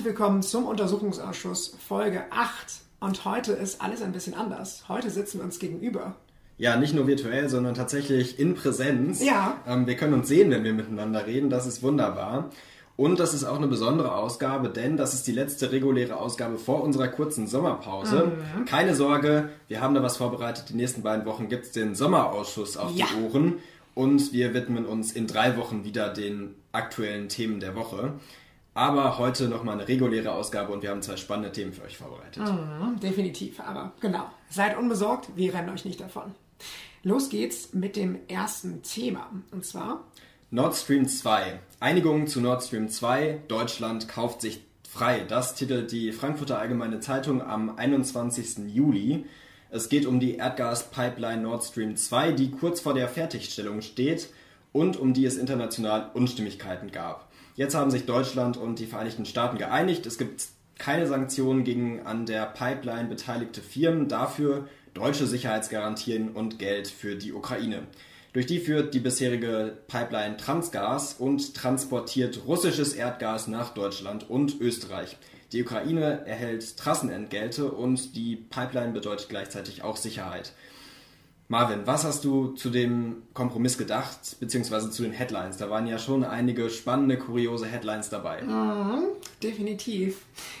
Herzlich willkommen zum Untersuchungsausschuss Folge 8. Und heute ist alles ein bisschen anders. Heute sitzen wir uns gegenüber. Ja, nicht nur virtuell, sondern tatsächlich in Präsenz. Ja. Ähm, wir können uns sehen, wenn wir miteinander reden. Das ist wunderbar. Und das ist auch eine besondere Ausgabe, denn das ist die letzte reguläre Ausgabe vor unserer kurzen Sommerpause. Mhm. Keine Sorge, wir haben da was vorbereitet. Die nächsten beiden Wochen gibt es den Sommerausschuss auf Ja. die Ohren. Und wir widmen uns in drei Wochen wieder den aktuellen Themen der Woche. Aber heute nochmal eine reguläre Ausgabe und wir haben zwei spannende Themen für euch vorbereitet. Mhm, definitiv, aber genau. Seid unbesorgt, wir rennen euch nicht davon. Los geht's mit dem ersten Thema. Und zwar, Nord Stream 2. Einigung zu Nord Stream 2. Deutschland kauft sich frei. Das titelt die Frankfurter Allgemeine Zeitung am 21. Juli. Es geht um die Erdgaspipeline Nord Stream 2, die kurz vor der Fertigstellung steht und um die es international Unstimmigkeiten gab. Jetzt haben sich Deutschland und die Vereinigten Staaten geeinigt. Es gibt keine Sanktionen gegen an der Pipeline beteiligte Firmen, dafür deutsche Sicherheitsgarantien und Geld für die Ukraine. Durch die führt die bisherige Pipeline Transgas und transportiert russisches Erdgas nach Deutschland und Österreich. Die Ukraine erhält Trassenentgelte und die Pipeline bedeutet gleichzeitig auch Sicherheit. Marvin, was hast du zu dem Kompromiss gedacht, beziehungsweise zu den Headlines? Da waren ja schon einige spannende, kuriose Headlines dabei. definitiv.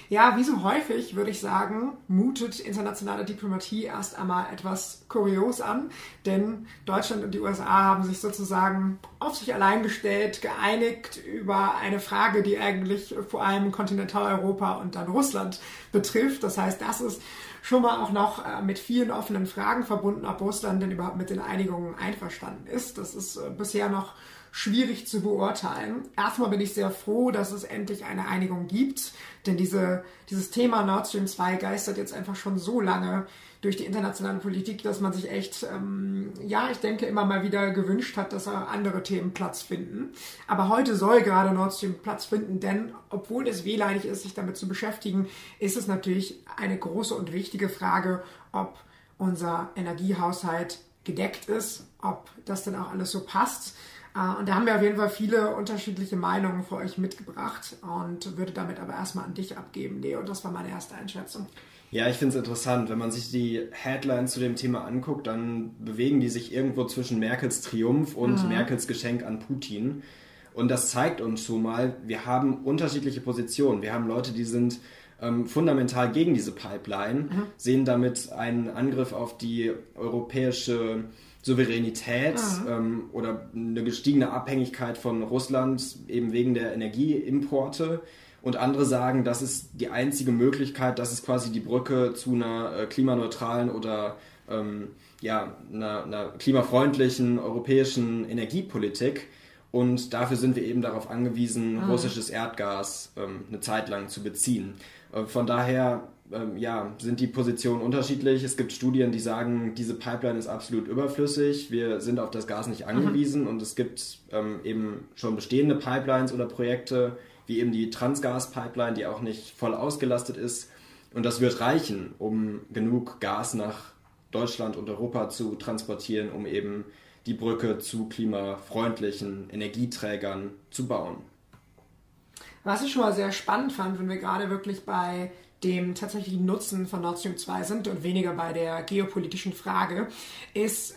Ja, wie so häufig würde ich sagen, mutet internationale Diplomatie erst einmal etwas kurios an, denn Deutschland und die USA haben sich sozusagen auf sich allein gestellt, geeinigt über eine Frage, die eigentlich vor allem Kontinentaleuropa und dann Russland betrifft. Das heißt, das ist schon mal auch noch äh, mit vielen offenen Fragen verbunden, ob Russland denn überhaupt mit den Einigungen einverstanden ist. Das ist äh, bisher noch schwierig zu beurteilen. Erstmal bin ich sehr froh, dass es endlich eine Einigung gibt, denn diese, dieses Thema Nord Stream 2 geistert jetzt einfach schon so lange durch die internationale Politik, dass man sich echt, ähm, ja, ich denke, immer mal wieder gewünscht hat, dass da andere Themen Platz finden. Aber heute soll gerade Nord Stream Platz finden, denn obwohl es wehleidig ist, sich damit zu beschäftigen, ist es natürlich eine große und wichtige Frage, ob unser Energiehaushalt gedeckt ist, ob das denn auch alles so passt. Äh, Und da haben wir auf jeden Fall viele unterschiedliche Meinungen für euch mitgebracht und würde damit aber erstmal an dich abgeben, Leo. Das war meine erste Einschätzung. Ja, ich finde es interessant. Wenn man sich die Headlines zu dem Thema anguckt, dann bewegen die sich irgendwo zwischen Merkels Triumph und Merkels Geschenk an Putin. Und das zeigt uns schon mal, wir haben unterschiedliche Positionen. Wir haben Leute, die sind ähm, fundamental gegen diese Pipeline, sehen damit einen Angriff auf die europäische Souveränität ähm, oder eine gestiegene Abhängigkeit von Russland eben wegen der Energieimporte. Und andere sagen, das ist die einzige Möglichkeit, das ist quasi die Brücke zu einer äh, klimaneutralen oder ähm, ja, einer, einer klimafreundlichen europäischen Energiepolitik. Und dafür sind wir eben darauf angewiesen, russisches Erdgas ähm, eine Zeit lang zu beziehen. Äh, von daher ähm, ja, sind die Positionen unterschiedlich. Es gibt Studien, die sagen, diese Pipeline ist absolut überflüssig. Wir sind auf das Gas nicht angewiesen. Und es gibt ähm, eben schon bestehende Pipelines oder Projekte, wie eben die Transgas-Pipeline, die auch nicht voll ausgelastet ist. Und das wird reichen, um genug Gas nach Deutschland und Europa zu transportieren, um eben die Brücke zu klimafreundlichen Energieträgern zu bauen. Was ich schon mal sehr spannend fand, wenn wir gerade wirklich bei dem tatsächlichen Nutzen von Nord Stream 2 sind und weniger bei der geopolitischen Frage, ist, äh,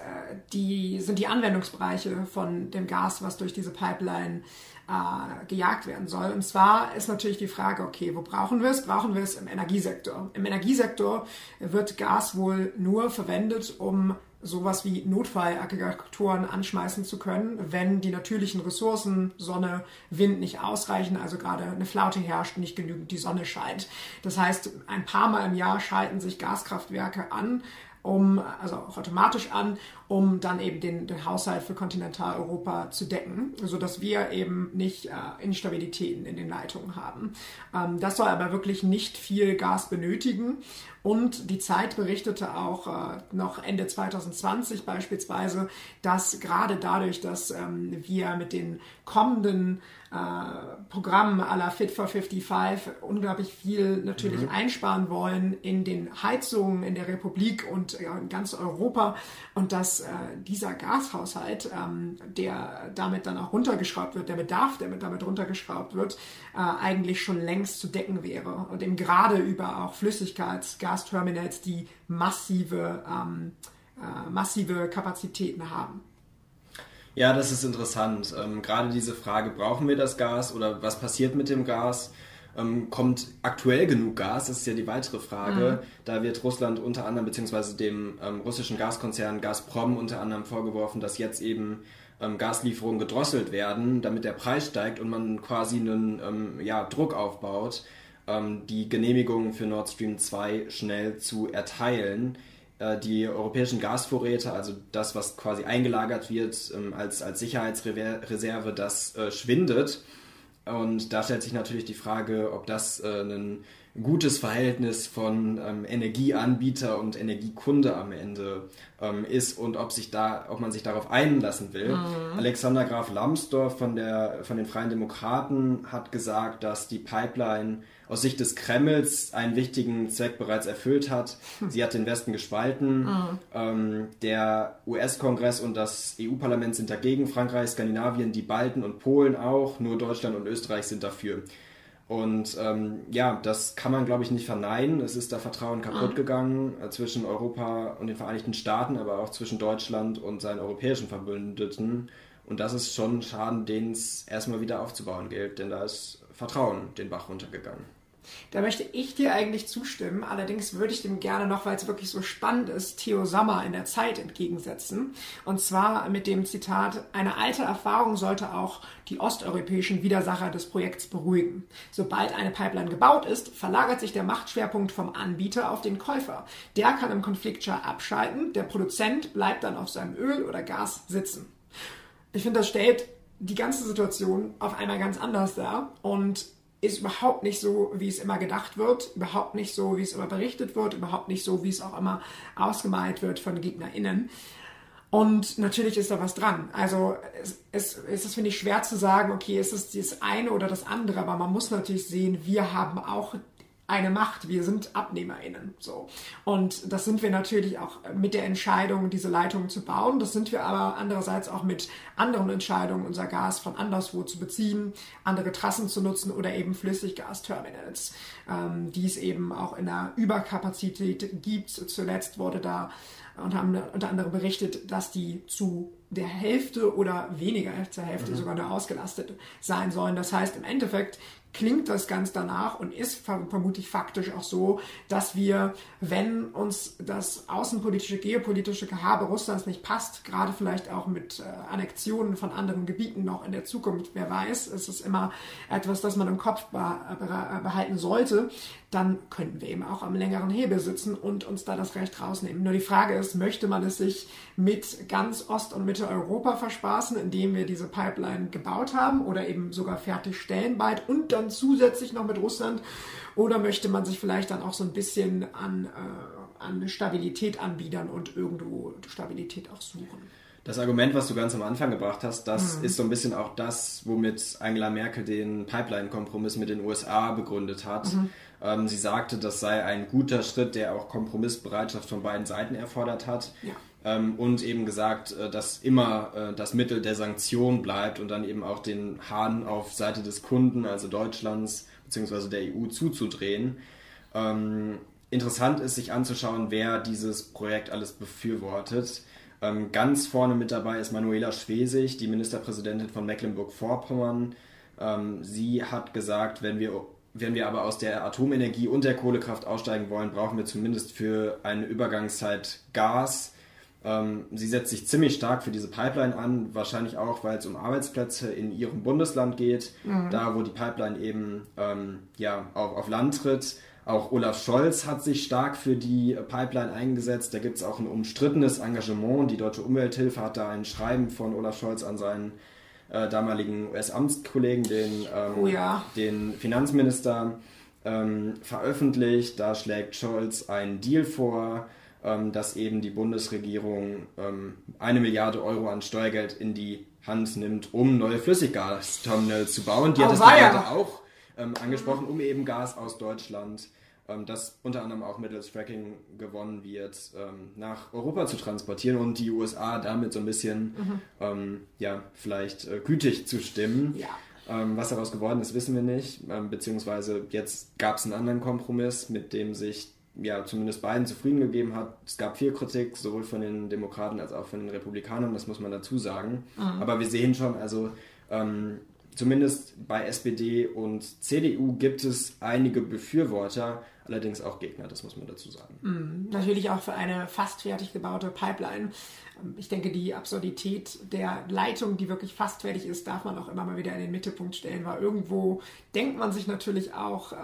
die, sind die Anwendungsbereiche von dem Gas, was durch diese Pipeline äh, gejagt werden soll. Und zwar ist natürlich die Frage, okay, wo brauchen wir es? Brauchen wir es im Energiesektor? Im Energiesektor wird Gas wohl nur verwendet, um sowas wie Notfallaggregatoren anschmeißen zu können, wenn die natürlichen Ressourcen, Sonne, Wind nicht ausreichen, also gerade eine Flaute herrscht, nicht genügend die Sonne scheint. Das heißt, ein paar Mal im Jahr schalten sich Gaskraftwerke an, um, also auch automatisch an, um dann eben den, den Haushalt für Kontinentaleuropa zu decken, sodass wir eben nicht äh, Instabilitäten in den Leitungen haben. Ähm, das soll aber wirklich nicht viel Gas benötigen. Und die Zeit berichtete auch äh, noch Ende 2020 beispielsweise, dass gerade dadurch, dass ähm, wir mit den kommenden äh, Programm à la Fit for 55 unglaublich viel natürlich mhm. einsparen wollen in den Heizungen in der Republik und ja, in ganz Europa und dass äh, dieser Gashaushalt, ähm, der damit dann auch runtergeschraubt wird, der Bedarf, der mit damit runtergeschraubt wird, äh, eigentlich schon längst zu decken wäre und eben gerade über auch Flüssigkeitsgasterminals, die massive, ähm, äh, massive Kapazitäten haben. Ja, das ist interessant. Ähm, gerade diese Frage, brauchen wir das Gas oder was passiert mit dem Gas? Ähm, kommt aktuell genug Gas? Das ist ja die weitere Frage. Mhm. Da wird Russland unter anderem, beziehungsweise dem ähm, russischen Gaskonzern Gazprom unter anderem vorgeworfen, dass jetzt eben ähm, Gaslieferungen gedrosselt werden, damit der Preis steigt und man quasi einen ähm, ja, Druck aufbaut, die Genehmigung für Nord Stream 2 schnell zu erteilen. Äh, die europäischen Gasvorräte, also das, was quasi eingelagert wird ähm, als, als Sicherheitsreserve, das äh, schwindet. Und da stellt sich natürlich die Frage, ob das äh, ein gutes Verhältnis von ähm, Energieanbieter und Energiekunde am Ende ähm, ist und ob sich da, ob man sich darauf einlassen will. Mhm. Alexander Graf Lambsdorff von der von den Freien Demokraten hat gesagt, dass die Pipeline aus Sicht des Kremls einen wichtigen Zweck bereits erfüllt hat. Sie hat den Westen gespalten. Mhm. Ähm, der US-Kongress und das EU-Parlament sind dagegen, Frankreich, Skandinavien, die Balten und Polen auch, nur Deutschland und Österreich sind dafür. Und ähm, ja, das kann man, glaube ich, nicht verneinen. Es ist da Vertrauen kaputt mhm. gegangen äh, zwischen Europa und den Vereinigten Staaten, aber auch zwischen Deutschland und seinen europäischen Verbündeten. Und das ist schon ein Schaden, den es erstmal wieder aufzubauen gilt, denn da ist Vertrauen den Bach runtergegangen. Da möchte ich dir eigentlich zustimmen. Allerdings würde ich dem gerne noch, weil es wirklich so spannend ist, Theo Sommer in der Zeit entgegensetzen. Und zwar mit dem Zitat, eine alte Erfahrung sollte auch die osteuropäischen Widersacher des Projekts beruhigen. Sobald eine Pipeline gebaut ist, verlagert sich der Machtschwerpunkt vom Anbieter auf den Käufer. Der kann im Konfliktschar abschalten, der Produzent bleibt dann auf seinem Öl oder Gas sitzen. Ich finde, das stellt die ganze Situation auf einmal ganz anders dar und ist überhaupt nicht so, wie es immer gedacht wird, überhaupt nicht so, wie es immer berichtet wird, überhaupt nicht so, wie es auch immer ausgemalt wird von GegnerInnen. Und natürlich ist da was dran. Also es, es, es ist, finde ich, schwer zu sagen, okay, ist es das eine oder das andere, aber man muss natürlich sehen, wir haben auch eine Macht. Wir sind AbnehmerInnen. So. Und das sind wir natürlich auch mit der Entscheidung, diese Leitungen zu bauen. Das sind wir aber andererseits auch mit anderen Entscheidungen, unser Gas von anderswo zu beziehen, andere Trassen zu nutzen oder eben Flüssiggasterminals, ähm, die es eben auch in der Überkapazität gibt. Zuletzt wurde da und haben unter anderem berichtet, dass die zu der Hälfte oder weniger zur Hälfte mhm. sogar nur ausgelastet sein sollen. Das heißt, im Endeffekt klingt das ganz danach und ist vermutlich faktisch auch so, dass wir, wenn uns das außenpolitische, geopolitische Gehabe Russlands nicht passt, gerade vielleicht auch mit äh, Annexionen von anderen Gebieten noch in der Zukunft, wer weiß, ist es immer etwas, das man im Kopf behalten sollte, dann könnten wir eben auch am längeren Hebel sitzen und uns da das Recht rausnehmen. Nur die Frage ist, möchte man es sich mit ganz Ost- und Mitteleuropa verspaßen, indem wir diese Pipeline gebaut haben oder eben sogar fertigstellen bald und dann zusätzlich noch mit Russland? Oder möchte man sich vielleicht dann auch so ein bisschen an, äh, an Stabilität anbiedern und irgendwo Stabilität auch suchen? Das Argument, was du ganz am Anfang gebracht hast, das mhm. ist so ein bisschen auch das, womit Angela Merkel den Pipeline-Kompromiss mit den USA begründet hat. Mhm. Ähm, sie sagte, das sei ein guter Schritt, der auch Kompromissbereitschaft von beiden Seiten erfordert hat. Ja. Ähm, und eben gesagt, äh, dass immer äh, das Mittel der Sanktion bleibt und dann eben auch den Hahn auf Seite des Kunden, also Deutschlands bzw. der EU zuzudrehen. Ähm, interessant ist, sich anzuschauen, wer dieses Projekt alles befürwortet. Ähm, ganz vorne mit dabei ist Manuela Schwesig, die Ministerpräsidentin von Mecklenburg-Vorpommern. Ähm, sie hat gesagt, wenn wir wenn wir aber aus der Atomenergie und der Kohlekraft aussteigen wollen, brauchen wir zumindest für eine Übergangszeit Gas. Ähm, sie setzt sich ziemlich stark für diese Pipeline an, wahrscheinlich auch, weil es um Arbeitsplätze in ihrem Bundesland geht, mhm. da wo die Pipeline eben ähm, ja, auf, auf Land tritt. Auch Olaf Scholz hat sich stark für die Pipeline eingesetzt. Da gibt es auch ein umstrittenes Engagement. Die Deutsche Umwelthilfe hat da ein Schreiben von Olaf Scholz an seinen äh, damaligen US-Amtskollegen, den, ähm, oh ja. den Finanzminister, ähm, veröffentlicht. Da schlägt Scholz einen Deal vor, dass eben die Bundesregierung ähm, eine Milliarde Euro an Steuergeld in die Hand nimmt, um neue Flüssiggasterminals zu bauen. Die oh, hat es gerade auch ähm, angesprochen, um eben Gas aus Deutschland, ähm, das unter anderem auch mittels Fracking gewonnen wird, ähm, nach Europa zu transportieren und die USA damit so ein bisschen, mhm. Ähm, ja, vielleicht äh, gütig zu stimmen. Ja. Ähm, was daraus geworden ist, wissen wir nicht. Ähm, beziehungsweise jetzt gab es einen anderen Kompromiss, mit dem sich ja zumindest beiden zufrieden gegeben hat. Es gab viel Kritik, sowohl von den Demokraten als auch von den Republikanern, das muss man dazu sagen. Mhm. Aber wir sehen schon, also ähm, zumindest bei SPD und CDU gibt es einige Befürworter, allerdings auch Gegner, das muss man dazu sagen. Mhm. Natürlich auch für eine fast fertig gebaute Pipeline. Ich denke, die Absurdität der Leitung, die wirklich fast fertig ist, darf man auch immer mal wieder in den Mittelpunkt stellen, weil irgendwo denkt man sich natürlich auch, äh,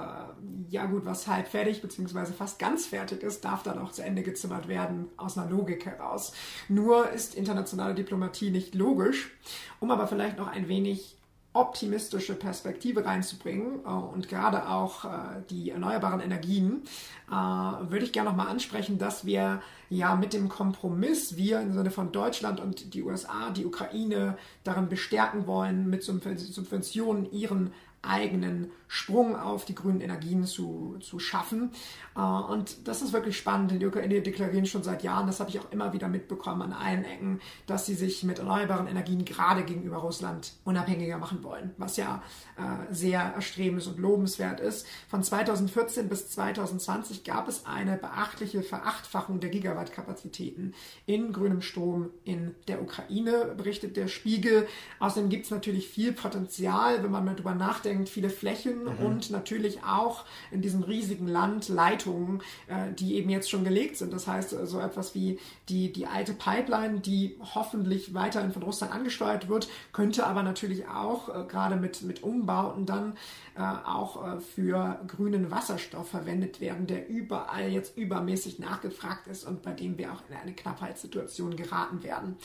ja gut, was halb fertig bzw. fast ganz fertig ist, darf dann auch zu Ende gezimmert werden, aus einer Logik heraus. Nur ist internationale Diplomatie nicht logisch, um aber vielleicht noch ein wenig optimistische Perspektive reinzubringen äh, und gerade auch äh, die erneuerbaren Energien, äh, würde ich gerne nochmal ansprechen, dass wir ja mit dem Kompromiss, wir im Sinne von Deutschland und die USA, die Ukraine darin bestärken wollen, mit Subventionen ihren eigenen Sprung auf die grünen Energien zu, zu schaffen. Äh, und das ist wirklich spannend, denn die Ukraine deklarieren schon seit Jahren, das habe ich auch immer wieder mitbekommen an allen Ecken, dass sie sich mit erneuerbaren Energien gerade gegenüber Russland unabhängiger machen wollen, was ja äh, sehr erstrebens und lobenswert ist. Von 2014 bis 2020 gab es eine beachtliche Verachtfachung der Gigawattkapazitäten in grünem Strom in der Ukraine, berichtet der Spiegel. Außerdem gibt es natürlich viel Potenzial, wenn man mal drüber nachdenkt, viele Flächen mhm. und natürlich auch in diesem riesigen Land Leitungen, äh, die eben jetzt schon gelegt sind. Das heißt, äh, so etwas wie die, die alte Pipeline, die hoffentlich weiterhin von Russland angesteuert wird, könnte aber natürlich auch äh, gerade mit, mit Umbauten dann äh, auch äh, für grünen Wasserstoff verwendet werden, der überall jetzt übermäßig nachgefragt ist und bei dem wir auch in eine Knappheitssituation geraten werden.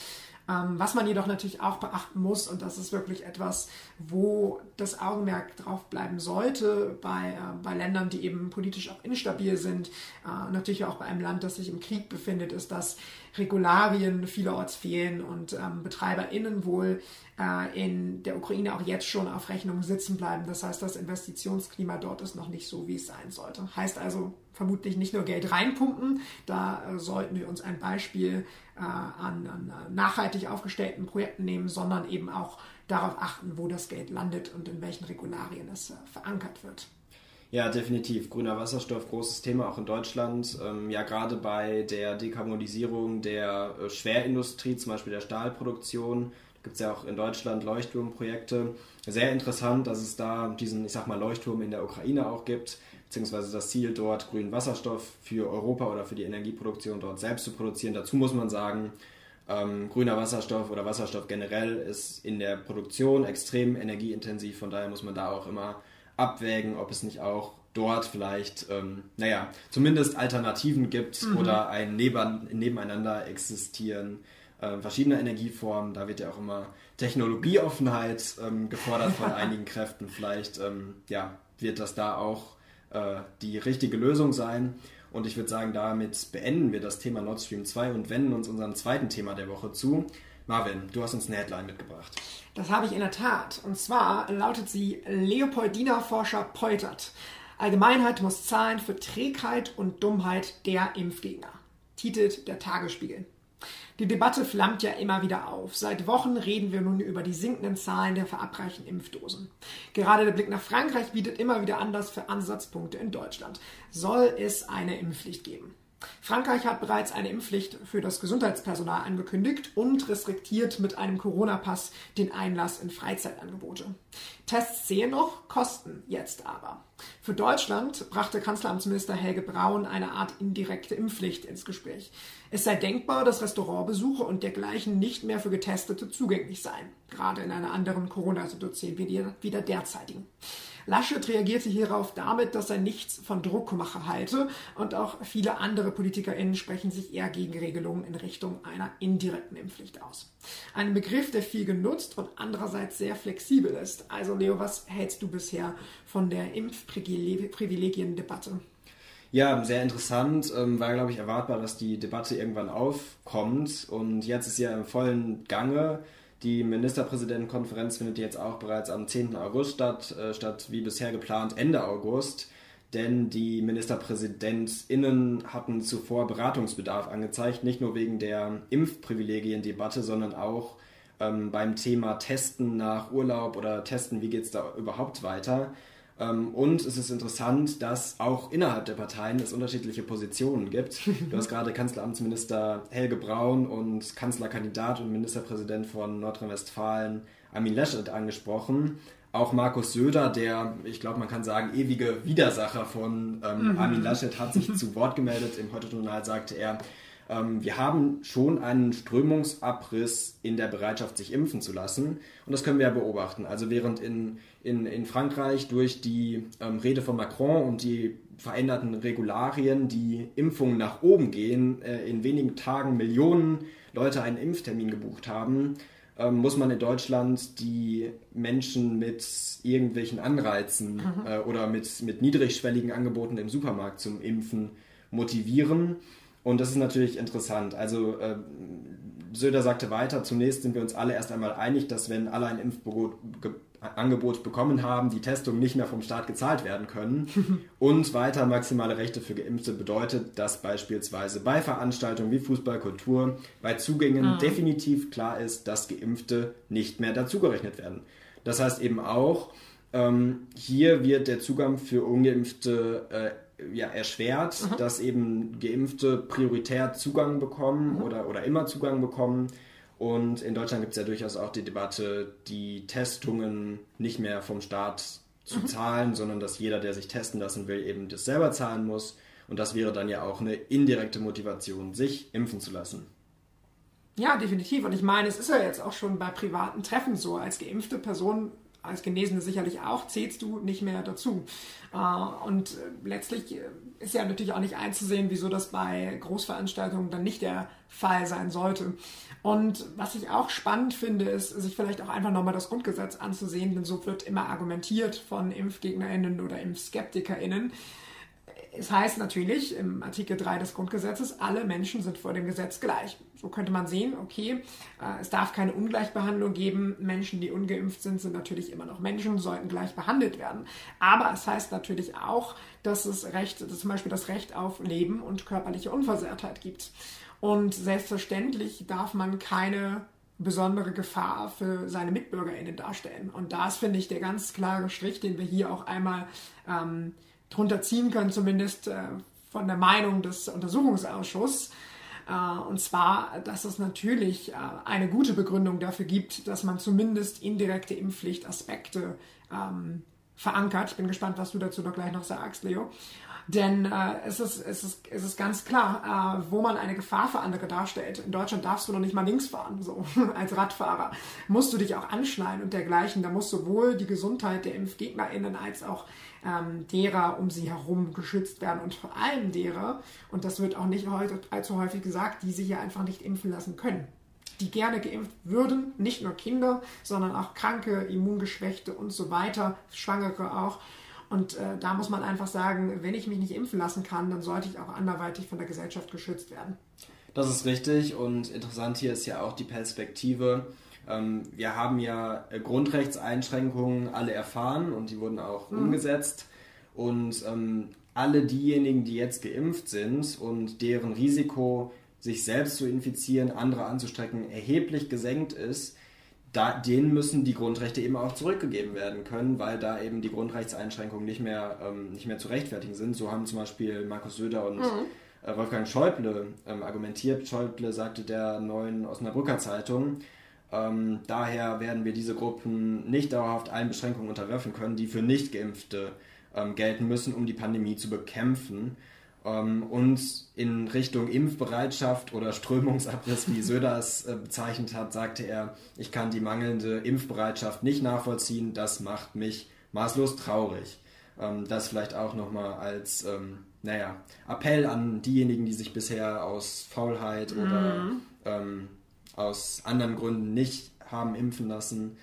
Ähm, was man jedoch natürlich auch beachten muss, und das ist wirklich etwas, wo das Augenmerk drauf bleiben sollte, bei, äh, bei Ländern, die eben politisch auch instabil sind, äh, natürlich auch bei einem Land, das sich im Krieg befindet, ist, dass Regularien vielerorts fehlen und ähm, BetreiberInnen wohl äh, in der Ukraine auch jetzt schon auf Rechnung sitzen bleiben. Das heißt, das Investitionsklima dort ist noch nicht so, wie es sein sollte. Heißt also vermutlich nicht nur Geld reinpumpen, da äh, sollten wir uns ein Beispiel äh, an, an nachhaltig aufgestellten Projekten nehmen, sondern eben auch darauf achten, wo das Geld landet und in welchen Regularien es äh, verankert wird. Ja, definitiv. Grüner Wasserstoff, großes Thema auch in Deutschland. Ähm, ja, gerade bei der Dekarbonisierung der äh, Schwerindustrie, zum Beispiel der Stahlproduktion, gibt es ja auch in Deutschland Leuchtturmprojekte. Sehr interessant, dass es da diesen, ich sag mal, Leuchtturm in der Ukraine auch gibt, beziehungsweise das Ziel dort, grünen Wasserstoff für Europa oder für die Energieproduktion dort selbst zu produzieren. Dazu muss man sagen, ähm, grüner Wasserstoff oder Wasserstoff generell ist in der Produktion extrem energieintensiv, von daher muss man da auch immer abwägen, ob es nicht auch dort vielleicht, ähm, naja, zumindest Alternativen gibt mhm. oder ein Neben Nebeneinander existieren äh, verschiedener Energieformen. Da wird ja auch immer Technologieoffenheit ähm, gefordert von einigen Kräften. Vielleicht ähm, ja, wird das da auch äh, die richtige Lösung sein. Und ich würde sagen, damit beenden wir das Thema Nord Stream 2 und wenden uns unserem zweiten Thema der Woche zu. Marvin, du hast uns eine Headline mitgebracht. Das habe ich in der Tat. Und zwar lautet sie Leopoldiner Forscher poltert. Allgemeinheit muss zahlen für Trägheit und Dummheit der Impfgegner. Titelt der Tagesspiegel. Die Debatte flammt ja immer wieder auf. Seit Wochen reden wir nun über die sinkenden Zahlen der verabreichten Impfdosen. Gerade der Blick nach Frankreich bietet immer wieder Anlass für Ansatzpunkte in Deutschland. Soll es eine Impfpflicht geben? Frankreich hat bereits eine Impfpflicht für das Gesundheitspersonal angekündigt und restriktiert mit einem Corona-Pass den Einlass in Freizeitangebote. Tests sehen noch, kosten jetzt aber. Für Deutschland brachte Kanzleramtsminister Helge Braun eine Art indirekte Impfpflicht ins Gespräch. Es sei denkbar, dass Restaurantbesuche und dergleichen nicht mehr für Getestete zugänglich seien, gerade in einer anderen Corona-Situation wie der derzeitigen. Laschet reagierte hierauf damit, dass er nichts von Druckmache halte und auch viele andere PolitikerInnen sprechen sich eher gegen Regelungen in Richtung einer indirekten Impfpflicht aus. Ein Begriff, der viel genutzt und andererseits sehr flexibel ist. Also Leo, was hältst du bisher von der Impfprivilegien-Debatte? Ja, sehr interessant. Ähm, war, glaube ich, erwartbar, dass die Debatte irgendwann aufkommt. Und jetzt ist ja im vollen Gange Die Ministerpräsidentenkonferenz findet jetzt auch bereits am 10. August statt, äh, statt wie bisher geplant Ende August. Denn die MinisterpräsidentInnen hatten zuvor Beratungsbedarf angezeigt, nicht nur wegen der Impfprivilegiendebatte, sondern auch ähm, beim Thema Testen nach Urlaub oder Testen, wie geht es da überhaupt weiter. Ähm, und es ist interessant, dass auch innerhalb der Parteien es unterschiedliche Positionen gibt. Du hast gerade Kanzleramtsminister Helge Braun und Kanzlerkandidat und Ministerpräsident von Nordrhein-Westfalen Armin Laschet angesprochen. Auch Markus Söder, der, ich glaube, man kann sagen, ewige Widersacher von ähm, mhm. Armin Laschet, hat sich zu Wort gemeldet. Im Heute-Journal sagte er, wir haben schon einen Strömungsabriss in der Bereitschaft, sich impfen zu lassen. Und das können wir ja beobachten. Also während in, in, in Frankreich durch die ähm, Rede von Macron und die veränderten Regularien die Impfungen nach oben gehen, äh, in wenigen Tagen Millionen Leute einen Impftermin gebucht haben, ähm, muss man in Deutschland die Menschen mit irgendwelchen Anreizen mhm. äh, oder mit, mit niedrigschwelligen Angeboten im Supermarkt zum Impfen motivieren. Und das ist natürlich interessant. Also äh, Söder sagte weiter, zunächst sind wir uns alle erst einmal einig, dass wenn alle ein Impfangebot bekommen haben, die Testungen nicht mehr vom Staat gezahlt werden können. Und weiter maximale Rechte für Geimpfte bedeutet, dass beispielsweise bei Veranstaltungen wie Fußball, Kultur, bei Zugängen ah. definitiv klar ist, dass Geimpfte nicht mehr dazugerechnet werden. Das heißt eben auch, ähm, hier wird der Zugang für Ungeimpfte äh, ja, erschwert, mhm. dass eben Geimpfte prioritär Zugang bekommen mhm. oder, oder immer Zugang bekommen. Und in Deutschland gibt es ja durchaus auch die Debatte, die Testungen nicht mehr vom Staat zu mhm. zahlen, sondern dass jeder, der sich testen lassen will, eben das selber zahlen muss. Und das wäre dann ja auch eine indirekte Motivation, sich impfen zu lassen. Ja, definitiv. Und ich meine, es ist ja jetzt auch schon bei privaten Treffen so. Als geimpfte Person als Genesene sicherlich auch, zählst du nicht mehr dazu. Äh, und äh, letztlich äh, ist ja natürlich auch nicht einzusehen, wieso das bei Großveranstaltungen dann nicht der Fall sein sollte. Und was ich auch spannend finde, ist, sich vielleicht auch einfach nochmal das Grundgesetz anzusehen, denn so wird immer argumentiert von ImpfgegnerInnen oder ImpfskeptikerInnen es heißt natürlich im Artikel 3 des Grundgesetzes, alle Menschen sind vor dem Gesetz gleich. So könnte man sehen, okay, äh, es darf keine Ungleichbehandlung geben. Menschen, die ungeimpft sind, sind natürlich immer noch Menschen, sollten gleich behandelt werden. Aber es heißt natürlich auch, dass es Recht, dass zum Beispiel das Recht auf Leben und körperliche Unversehrtheit gibt. Und selbstverständlich darf man keine besondere Gefahr für seine MitbürgerInnen darstellen. Und das finde ich der ganz klare Strich, den wir hier auch einmal ähm, drunter ziehen können, zumindest äh, von der Meinung des Untersuchungsausschusses. Äh, und zwar, dass es natürlich äh, eine gute Begründung dafür gibt, dass man zumindest indirekte Impfpflichtaspekte ähm, verankert. Ich bin gespannt, was du dazu noch gleich noch sagst, Leo. Denn äh, es, ist, es, ist, es ist ganz klar, äh, wo man eine Gefahr für andere darstellt. In Deutschland darfst du noch nicht mal links fahren, so als Radfahrer. Musst du dich auch anschneiden und dergleichen. Da muss sowohl die Gesundheit der ImpfgegnerInnen als auch ähm, derer um sie herum geschützt werden und vor allem derer, und das wird auch nicht allzu häufig gesagt, die sich ja einfach nicht impfen lassen können die gerne geimpft würden, nicht nur Kinder, sondern auch Kranke, Immungeschwächte und so weiter, Schwangere auch. Und äh, da muss man einfach sagen, wenn ich mich nicht impfen lassen kann, dann sollte ich auch anderweitig von der Gesellschaft geschützt werden. Das ist richtig und interessant hier ist ja auch die Perspektive. Ähm, wir haben ja Grundrechtseinschränkungen alle erfahren und die wurden auch mhm. umgesetzt. Und ähm, alle diejenigen, die jetzt geimpft sind und deren Risiko, sich selbst zu infizieren, andere anzustrecken, erheblich gesenkt ist, da, denen müssen die Grundrechte eben auch zurückgegeben werden können, weil da eben die Grundrechtseinschränkungen nicht mehr, ähm, nicht mehr zu rechtfertigen sind. So haben zum Beispiel Markus Söder und mhm. äh, Wolfgang Schäuble ähm, argumentiert. Schäuble sagte der neuen Osnabrücker Zeitung, ähm, daher werden wir diese Gruppen nicht dauerhaft allen Beschränkungen unterwerfen können, die für Nichtgeimpfte ähm, gelten müssen, um die Pandemie zu bekämpfen. Ähm, und in Richtung Impfbereitschaft oder Strömungsabriss, wie Söder es äh, bezeichnet hat, sagte er, ich kann die mangelnde Impfbereitschaft nicht nachvollziehen, das macht mich maßlos traurig. Ähm, das vielleicht auch nochmal als ähm, naja, Appell an diejenigen, die sich bisher aus Faulheit mhm. oder ähm, aus anderen Gründen nicht haben impfen lassen,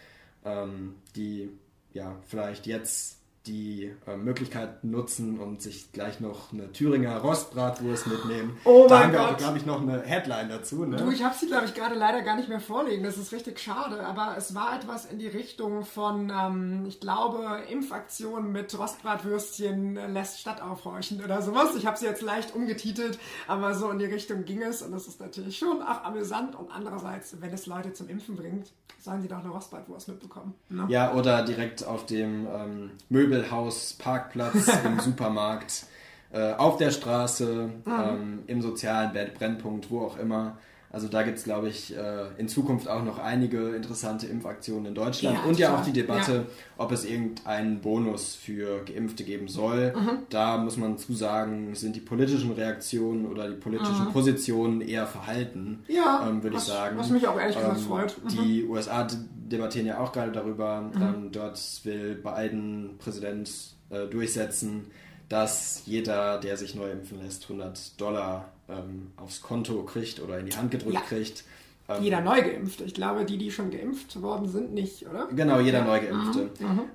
ähm, die ja vielleicht jetzt die äh, Möglichkeit nutzen und sich gleich noch eine Thüringer Rostbratwurst mitnehmen. Oh da mein haben wir Gott. auch, glaube ich, noch eine Headline dazu. Ne? Du, ich habe sie, glaube ich, gerade leider gar nicht mehr vorlegen. Das ist richtig schade. Aber es war etwas in die Richtung von, ähm, ich glaube, Impfaktion mit Rostbratwürstchen lässt Stadt aufhorchen oder sowas. Ich habe sie jetzt leicht umgetitelt, aber so in die Richtung ging es. Und das ist natürlich schon auch amüsant. Und andererseits, wenn es Leute zum Impfen bringt, sollen sie doch eine Rostbratwurst mitbekommen. Ne? Ja, oder direkt auf dem ähm, Möbelhaus, Parkplatz, im Supermarkt, äh, auf der Straße, ähm, im sozialen Bett- Brennpunkt, wo auch immer. Also da gibt es, glaube ich, äh, in Zukunft auch noch einige interessante Impfaktionen in Deutschland. Ja, und ja auch die Debatte, Ja. ob es irgendeinen Bonus für Geimpfte geben soll. Da muss man zusagen, sind die politischen Reaktionen oder die politischen Positionen eher verhalten, Ja, ähm, würde ich was- sagen. was mich auch ehrlich gesagt Ähm, freut. Mhm. Die USA debattieren ja auch gerade darüber. Ähm, dort will Biden, Präsident, äh, durchsetzen, dass jeder, der sich neu impfen lässt, 100 Dollar ähm, aufs Konto kriegt oder in die Hand gedrückt Ja. kriegt. Ähm, Jeder neu geimpft. Ich glaube, die, die schon geimpft worden sind, nicht, oder? Genau, jeder Neugeimpfte.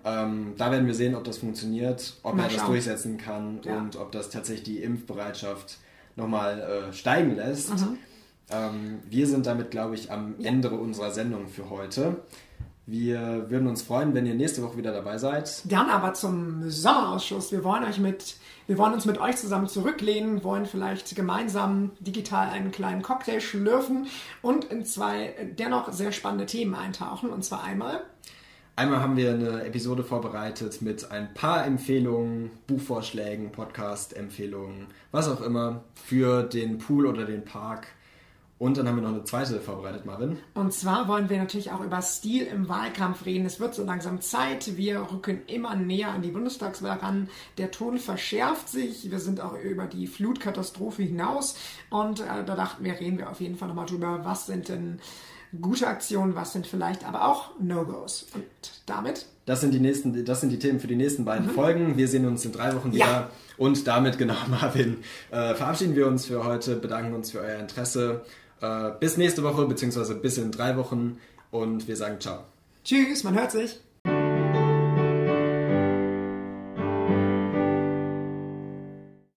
Ähm, da werden wir sehen, ob das funktioniert, ob Mal er das schauen. durchsetzen kann Ja. und ob das tatsächlich die Impfbereitschaft nochmal äh, steigen lässt. Mhm. Ähm, wir sind damit, glaube ich, am Ende unserer Sendung für heute. Wir würden uns freuen, wenn ihr nächste Woche wieder dabei seid. Dann aber zum Sommerausschuss. Wir wollen euch mit, wir wollen uns mit euch zusammen zurücklehnen, wollen vielleicht gemeinsam digital einen kleinen Cocktail schlürfen und in zwei dennoch sehr spannende Themen eintauchen. Und zwar einmal Einmal haben wir eine Episode vorbereitet mit ein paar Empfehlungen, Buchvorschlägen, Podcast-Empfehlungen, was auch immer für den Pool oder den Park. Und dann haben wir noch eine zweite vorbereitet, Marvin. Und zwar wollen wir natürlich auch über Stil im Wahlkampf reden. Es wird so langsam Zeit. Wir rücken immer näher an die Bundestagswahl ran. Der Ton verschärft sich. Wir sind auch über die Flutkatastrophe hinaus. Und äh, da dachten wir, reden wir auf jeden Fall nochmal drüber, was sind denn gute Aktionen, was sind vielleicht aber auch No-Gos. Und damit Das sind die nächsten, das sind die Themen für die nächsten beiden Folgen. Wir sehen uns in drei Wochen wieder. Ja. Und damit, genau, Marvin, äh, verabschieden wir uns für heute, bedanken uns für euer Interesse. Äh, bis nächste Woche, beziehungsweise bis in drei Wochen. Und wir sagen ciao. tschüss, man hört sich.